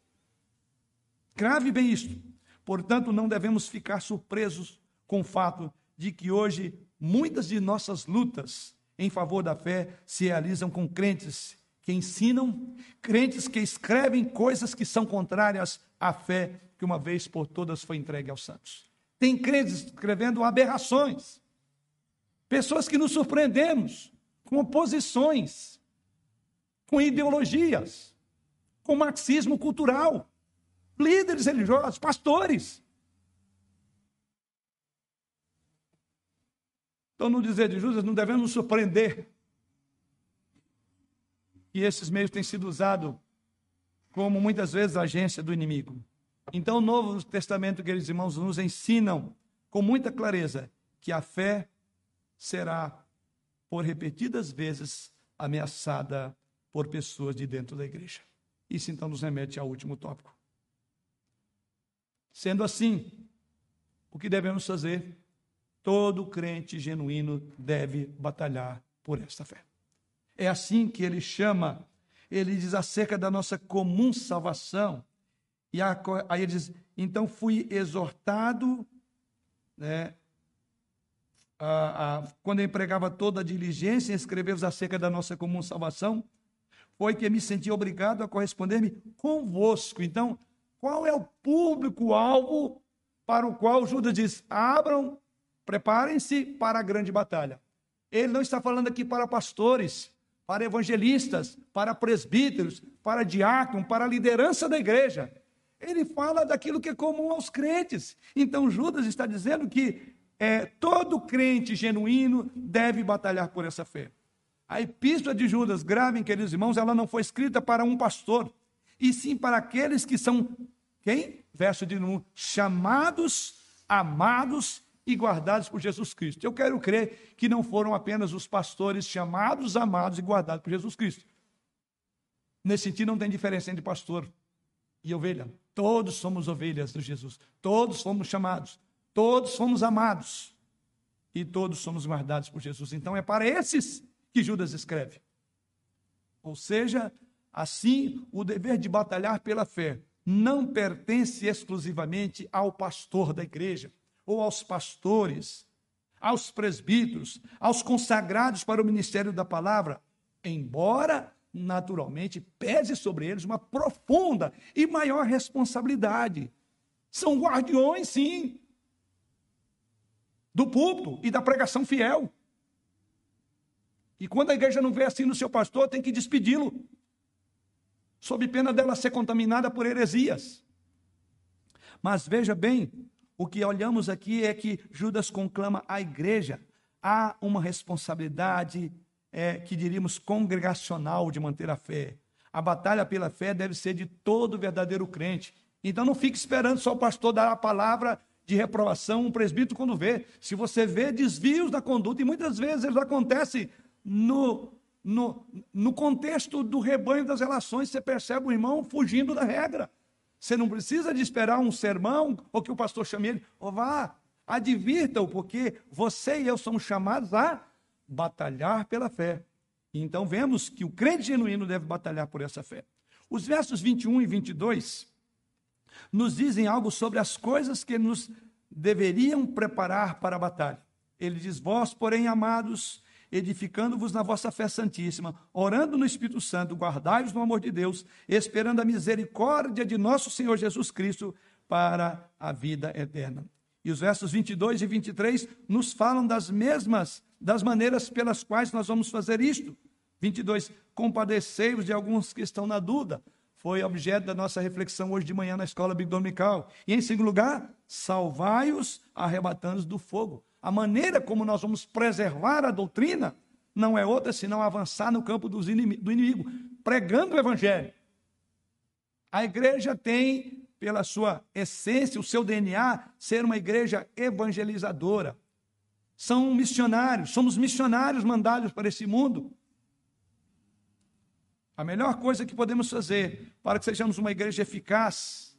A: Grave bem isto. Portanto, não devemos ficar surpresos com o fato de que hoje muitas de nossas lutas em favor da fé se realizam com crentes que ensinam, crentes que escrevem coisas que são contrárias à fé que uma vez por todas foi entregue aos santos. Tem crentes escrevendo aberrações. Pessoas que nos surpreendemos com posições, com ideologias, com marxismo cultural, líderes religiosos, pastores. Então, no dizer de Judas, não devemos nos surpreender e esses meios têm sido usados como muitas vezes agência do inimigo. Então, o Novo Testamento, queridos irmãos, nos ensinam com muita clareza que a fé será, por repetidas vezes, ameaçada por pessoas de dentro da igreja. Isso então nos remete ao último tópico. Sendo assim, o que devemos fazer? Todo crente genuíno deve batalhar por esta fé. É assim que ele chama, ele diz acerca da nossa comum salvação. E aí ele diz: então fui exortado, né, a, a, quando eu empregava toda a diligência em escrever-vos acerca da nossa comum salvação, foi que me senti obrigado a corresponder-me convosco. Então, qual é o público-alvo para o qual Judas diz: abram, preparem-se para a grande batalha? Ele não está falando aqui para pastores, para evangelistas, para presbíteros, para diácono, para a liderança da igreja. Ele fala daquilo que é comum aos crentes. Então Judas está dizendo que é, todo crente genuíno deve batalhar por essa fé. A epístola de Judas, gravem, queridos irmãos, ela não foi escrita para um pastor, e sim para aqueles que são, quem? Verso de número, chamados, amados e guardados por Jesus Cristo. Eu quero crer que não foram apenas os pastores chamados, amados e guardados por Jesus Cristo. Nesse sentido, não tem diferença entre pastor e ovelha. Todos somos ovelhas de Jesus. Todos fomos chamados. Todos fomos amados. E todos somos guardados por Jesus. Então é para esses que Judas escreve. Ou seja, assim, o dever de batalhar pela fé não pertence exclusivamente ao pastor da igreja ou aos pastores, aos presbíteros, aos consagrados para o ministério da palavra, embora naturalmente pese sobre eles uma profunda e maior responsabilidade. São guardiões, sim, do púlpito e da pregação fiel. E quando a igreja não vê assim no seu pastor, tem que despedi-lo, sob pena dela ser contaminada por heresias. Mas veja bem, o que olhamos aqui é que Judas conclama a igreja. Há uma responsabilidade, é, que diríamos, congregacional de manter a fé. A batalha pela fé deve ser de todo verdadeiro crente. Então não fique esperando só o pastor dar a palavra de reprovação, um presbítero quando vê. Se você vê desvios da conduta, e muitas vezes eles acontecem no, no, no contexto do rebanho das relações, você percebe o irmão fugindo da regra Você não precisa de esperar um sermão ou que o pastor chame ele. Ou vá, advirta-o, porque você e eu somos chamados a batalhar pela fé. Então vemos que o crente genuíno deve batalhar por essa fé. Os versos 21 e 22 nos dizem algo sobre as coisas que nos deveriam preparar para a batalha. Ele diz: Vós, porém, amados, edificando-vos na vossa fé santíssima, orando no Espírito Santo, guardai-vos no amor de Deus, esperando a misericórdia de nosso Senhor Jesus Cristo para a vida eterna. E os versos 22 e 23 nos falam das mesmas, das maneiras pelas quais nós vamos fazer isto. 22, compadecei-vos de alguns que estão na dúvida. Foi objeto da nossa reflexão hoje de manhã na escola dominical. E em segundo lugar, salvai-os arrebatando do fogo. A maneira como nós vamos preservar a doutrina não é outra senão avançar no campo do inimigo, pregando o evangelho. A igreja tem, pela sua essência, o seu DNA, ser uma igreja evangelizadora. São missionários, somos missionários mandados para esse mundo. A melhor coisa que podemos fazer para que sejamos uma igreja eficaz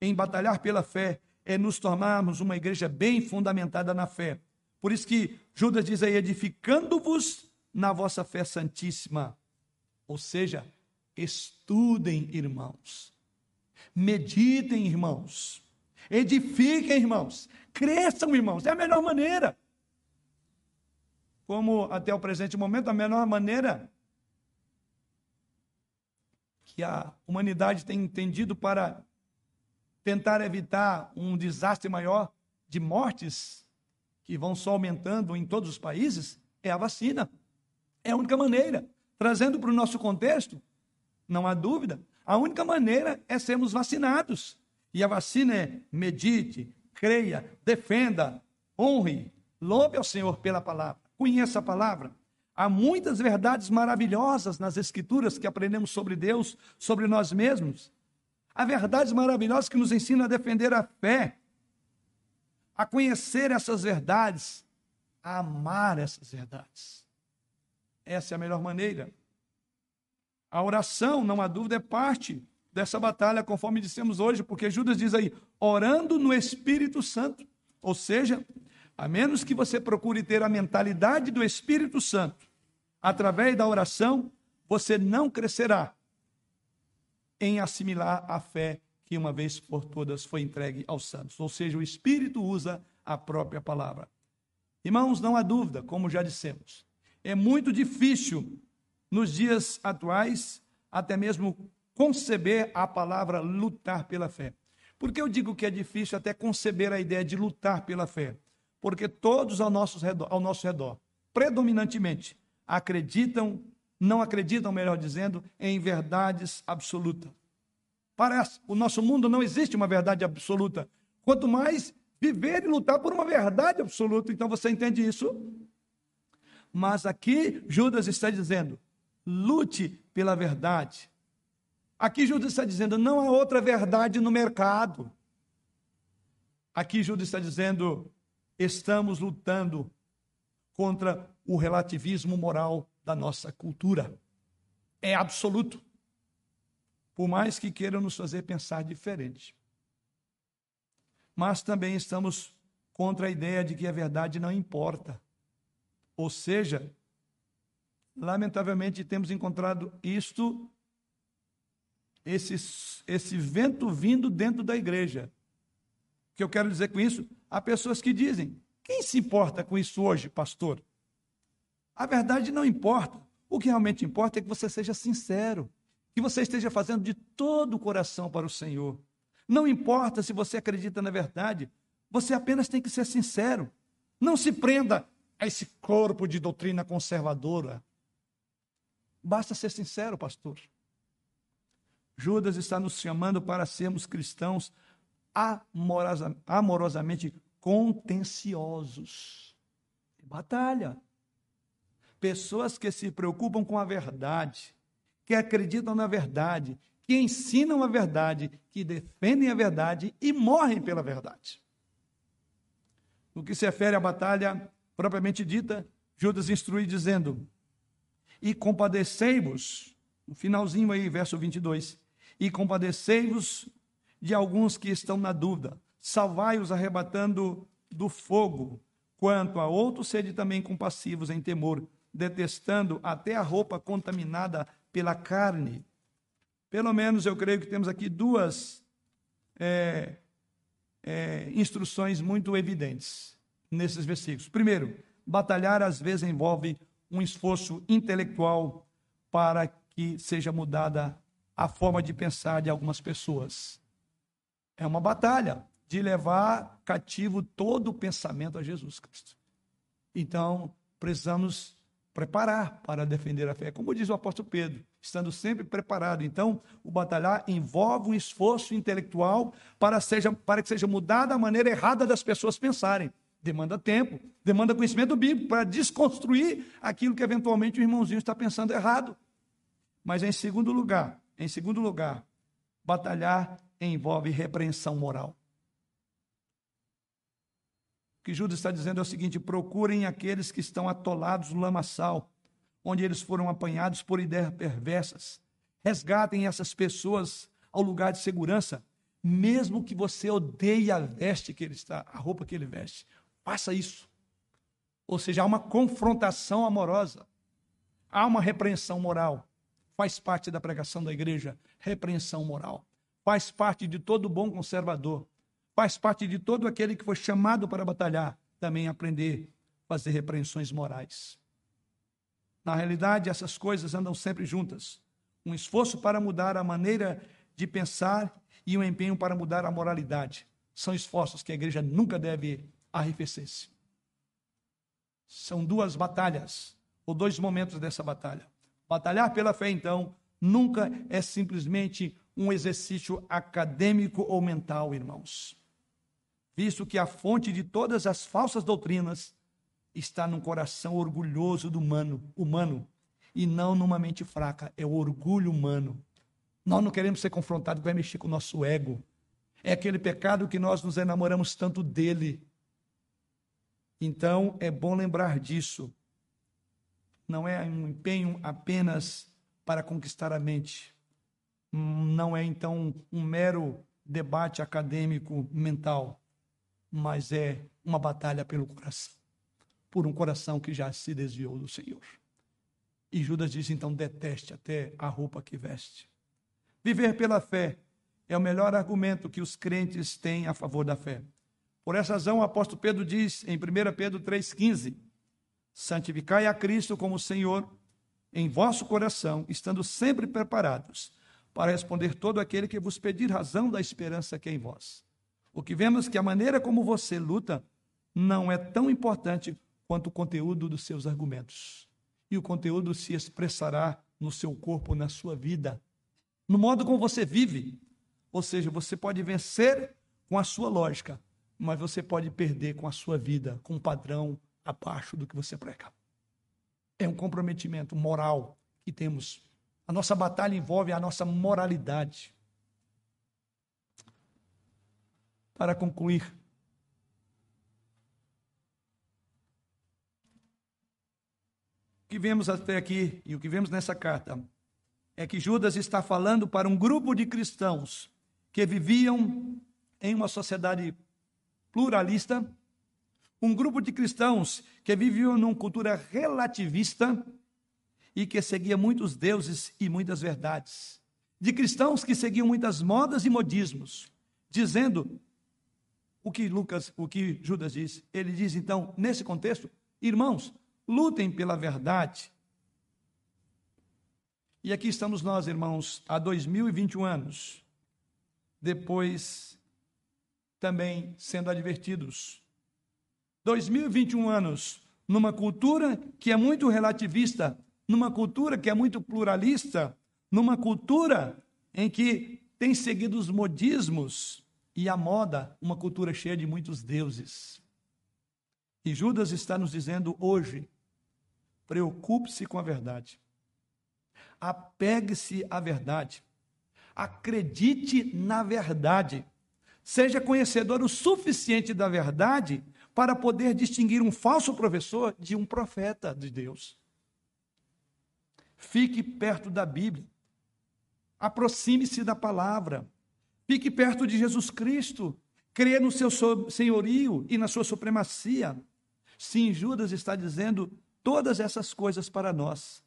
A: em batalhar pela fé é nos tornarmos uma igreja bem fundamentada na fé. Por isso que Judas diz aí, edificando-vos na vossa fé santíssima. Ou seja, estudem, irmãos. Meditem, irmãos. Edifiquem, irmãos. Cresçam, irmãos. É a melhor maneira. Como até o presente momento, a melhor maneira que a humanidade tem entendido para tentar evitar um desastre maior de mortes que vão só aumentando em todos os países é a vacina. É a única maneira. Trazendo para o nosso contexto, não há dúvida, a única maneira é sermos vacinados. E a vacina é medite, creia, defenda, honre, louve ao Senhor pela palavra, conheça a palavra. Há muitas verdades maravilhosas nas Escrituras que aprendemos sobre Deus, sobre nós mesmos, Há verdades maravilhosas que nos ensinam a defender a fé, a conhecer essas verdades, a amar essas verdades. Essa é a melhor maneira. A oração, não há dúvida, é parte dessa batalha, conforme dissemos hoje, porque Judas diz aí, orando no Espírito Santo. Ou seja, a menos que você procure ter a mentalidade do Espírito Santo através da oração, você não crescerá em assimilar a fé que uma vez por todas foi entregue aos santos. Ou seja, o Espírito usa a própria palavra. Irmãos, não há dúvida, como já dissemos, é muito difícil nos dias atuais até mesmo conceber a palavra lutar pela fé. Por que eu digo que é difícil até conceber a ideia de lutar pela fé? Porque todos ao nosso redor, ao nosso redor predominantemente, acreditam não acreditam, melhor dizendo, em verdades absolutas. Parece, o nosso mundo não existe uma verdade absoluta. Quanto mais viver e lutar por uma verdade absoluta. Então você entende isso? Mas aqui Judas está dizendo: lute pela verdade. Aqui Judas está dizendo: não há outra verdade no mercado. Aqui Judas está dizendo: estamos lutando contra o relativismo moral da nossa cultura. É absoluto. Por mais que queiram nos fazer pensar diferente. Mas também estamos contra a ideia de que a verdade não importa. Ou seja, lamentavelmente temos encontrado isto, esse, esse vento vindo dentro da igreja. O que eu quero dizer com isso? Há pessoas que dizem: quem se importa com isso hoje, pastor? A verdade não importa. O que realmente importa é que você seja sincero, que você esteja fazendo de todo o coração para o Senhor. Não importa se você acredita na verdade, você apenas tem que ser sincero. Não se prenda a esse corpo de doutrina conservadora. Basta ser sincero, pastor. Judas está nos chamando para sermos cristãos amorosamente contenciosos. Batalha. Pessoas que se preocupam com a verdade, que acreditam na verdade, que ensinam a verdade, que defendem a verdade e morrem pela verdade. No que se refere à batalha propriamente dita, Judas instrui dizendo: E compadecei-vos, no finalzinho aí, verso 22, e compadecei-vos de alguns que estão na dúvida. Salvai-os arrebatando do fogo. Quanto a outros, sede também compassivos em temor, detestando até a roupa contaminada pela carne. Pelo menos eu creio que temos aqui duas é, é, instruções muito evidentes nesses versículos. Primeiro, batalhar às vezes envolve um esforço intelectual para que seja mudada a forma de pensar de algumas pessoas. É uma batalha de levar cativo todo o pensamento a Jesus Cristo. Então, precisamos preparar para defender a fé. Como diz o apóstolo Pedro, estando sempre preparado. Então, o batalhar envolve um esforço intelectual para, seja, para que seja mudada a maneira errada das pessoas pensarem. Demanda tempo, demanda conhecimento bíblico para desconstruir aquilo que eventualmente o irmãozinho está pensando errado. Mas em segundo lugar, em segundo lugar, batalhar envolve repreensão moral. O que Judas está dizendo é o seguinte: procurem aqueles que estão atolados no lamaçal, onde eles foram apanhados por ideias perversas. Resgatem essas pessoas ao lugar de segurança, mesmo que você odeie a veste que ele está, a roupa que ele veste. Faça isso. Ou seja, há uma confrontação amorosa, há uma repreensão moral. Faz parte da pregação da igreja, repreensão moral. Faz parte de todo bom conservador. Faz parte de todo aquele que foi chamado para batalhar, também aprender a fazer repreensões morais. Na realidade, essas coisas andam sempre juntas. Um esforço para mudar a maneira de pensar e um empenho para mudar a moralidade. São esforços que a igreja nunca deve arrefecer-se. São duas batalhas, ou dois momentos dessa batalha. Batalhar pela fé, então, nunca é simplesmente um exercício acadêmico ou mental, irmãos. Visto que a fonte de todas as falsas doutrinas está num coração orgulhoso do humano, humano e não numa mente fraca, é o orgulho humano. Nós não queremos ser confrontados, vai mexer com o nosso ego. É aquele pecado que nós nos enamoramos tanto dele. Então, é bom lembrar disso. Não é um empenho apenas para conquistar a mente. Não é, então, um mero debate acadêmico mental, mas é uma batalha pelo coração por um coração que já se desviou do Senhor. E Judas diz então: deteste até a roupa que veste. Viver pela fé é o melhor argumento que os crentes têm a favor da fé. Por essa razão, o apóstolo Pedro diz em 1 Pedro 3,15: Santificai a Cristo como Senhor em vosso coração, estando sempre preparados para responder todo aquele que vos pedir razão da esperança que é em vós. O que vemos que a maneira como você luta não é tão importante quanto o conteúdo dos seus argumentos. E o conteúdo se expressará no seu corpo, na sua vida, no modo como você vive. Ou seja, você pode vencer com a sua lógica, mas você pode perder com a sua vida, com um padrão abaixo do que você prega. É um comprometimento moral que temos. A nossa batalha envolve a nossa moralidade. Para concluir, que vemos até aqui e o que vemos nessa carta é que Judas está falando para um grupo de cristãos que viviam em uma sociedade pluralista, um grupo de cristãos que viviam numa cultura relativista e que seguia muitos deuses e muitas verdades, de cristãos que seguiam muitas modas e modismos, dizendo o que Lucas, o que Judas diz. Ele diz então, nesse contexto, irmãos, lutem pela verdade. E aqui estamos nós, irmãos, há 2021 anos, depois também sendo advertidos. 2021 anos numa cultura que é muito relativista, numa cultura que é muito pluralista, numa cultura em que tem seguido os modismos e a moda, uma cultura cheia de muitos deuses. E Judas está nos dizendo hoje Preocupe-se com a verdade. Apegue-se à verdade. Acredite na verdade. Seja conhecedor o suficiente da verdade para poder distinguir um falso professor de um profeta de Deus. Fique perto da Bíblia. Aproxime-se da palavra. Fique perto de Jesus Cristo. Creia no seu senhorio e na sua supremacia. Sim, Judas está dizendo todas essas coisas para nós.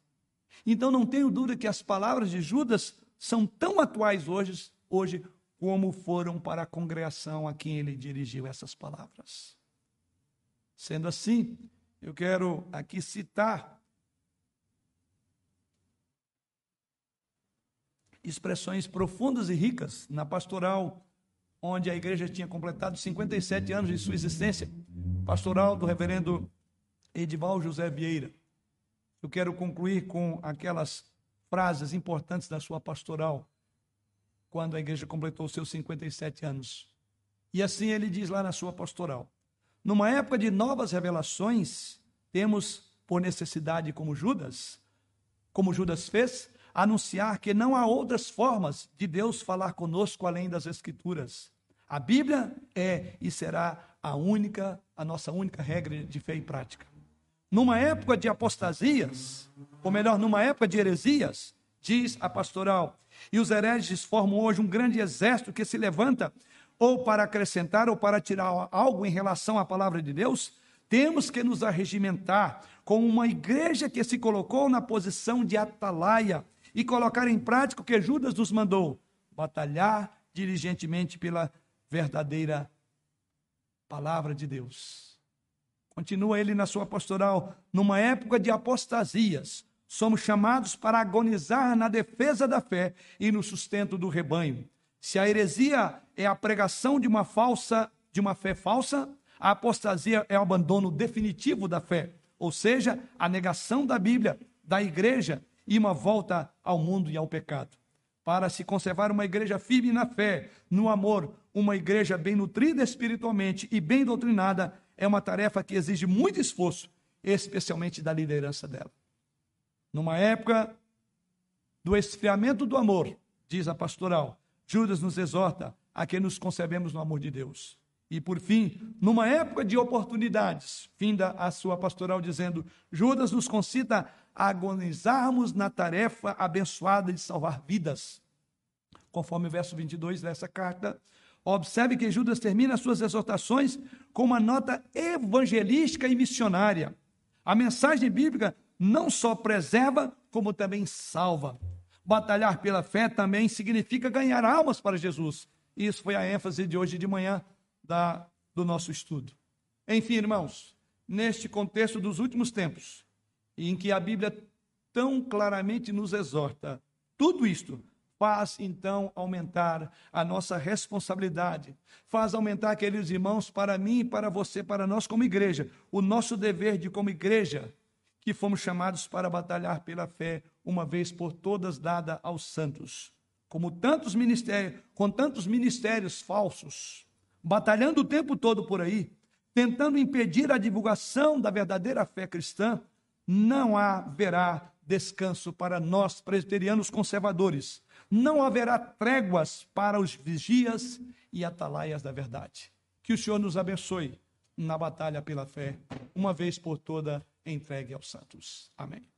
A: Então não tenho dúvida que as palavras de Judas são tão atuais hoje, hoje como foram para a congregação a quem ele dirigiu essas palavras. Sendo assim, eu quero aqui citar expressões profundas e ricas na pastoral, onde a igreja tinha completado 57 anos de sua existência, pastoral do reverendo Edival José Vieira. Eu quero concluir com aquelas frases importantes da sua pastoral, quando a igreja completou seus 57 anos. E assim ele diz lá na sua pastoral: Numa época de novas revelações, temos, por necessidade, como Judas, como Judas fez, anunciar que não há outras formas de Deus falar conosco além das Escrituras. A Bíblia é e será a única, a nossa única regra de fé e prática. Numa época de apostasias, ou melhor, numa época de heresias, diz a pastoral, e os hereges formam hoje um grande exército que se levanta ou para acrescentar ou para tirar algo em relação à palavra de Deus, temos que nos arregimentar com uma igreja que se colocou na posição de atalaia e colocar em prática o que Judas nos mandou: batalhar diligentemente pela verdadeira palavra de Deus. Continua ele na sua pastoral, numa época de apostasias, somos chamados para agonizar na defesa da fé e no sustento do rebanho. Se a heresia é a pregação de uma falsa, de uma fé falsa, a apostasia é o abandono definitivo da fé, ou seja, a negação da Bíblia, da igreja e uma volta ao mundo e ao pecado. Para se conservar uma igreja firme na fé, no amor, uma igreja bem nutrida espiritualmente e bem doutrinada, é uma tarefa que exige muito esforço, especialmente da liderança dela. Numa época do esfriamento do amor, diz a pastoral, Judas nos exorta a que nos concebemos no amor de Deus. E por fim, numa época de oportunidades, finda a sua pastoral dizendo: Judas nos concita agonizarmos na tarefa abençoada de salvar vidas. Conforme o verso 22 dessa carta, observe que Judas termina suas exortações com uma nota evangelística e missionária. A mensagem bíblica não só preserva, como também salva. Batalhar pela fé também significa ganhar almas para Jesus. Isso foi a ênfase de hoje de manhã da, do nosso estudo. Enfim, irmãos, neste contexto dos últimos tempos, em que a Bíblia tão claramente nos exorta, tudo isto faz então aumentar a nossa responsabilidade, faz aumentar, queridos irmãos, para mim e para você, para nós como igreja, o nosso dever de, como igreja, que fomos chamados para batalhar pela fé, uma vez por todas dada aos santos. Como tantos ministérios, com tantos ministérios falsos, batalhando o tempo todo por aí, tentando impedir a divulgação da verdadeira fé cristã, não haverá descanso para nós presbiterianos conservadores. Não haverá tréguas para os vigias e atalaias da verdade. Que o Senhor nos abençoe na batalha pela fé, uma vez por toda entregue aos santos. Amém.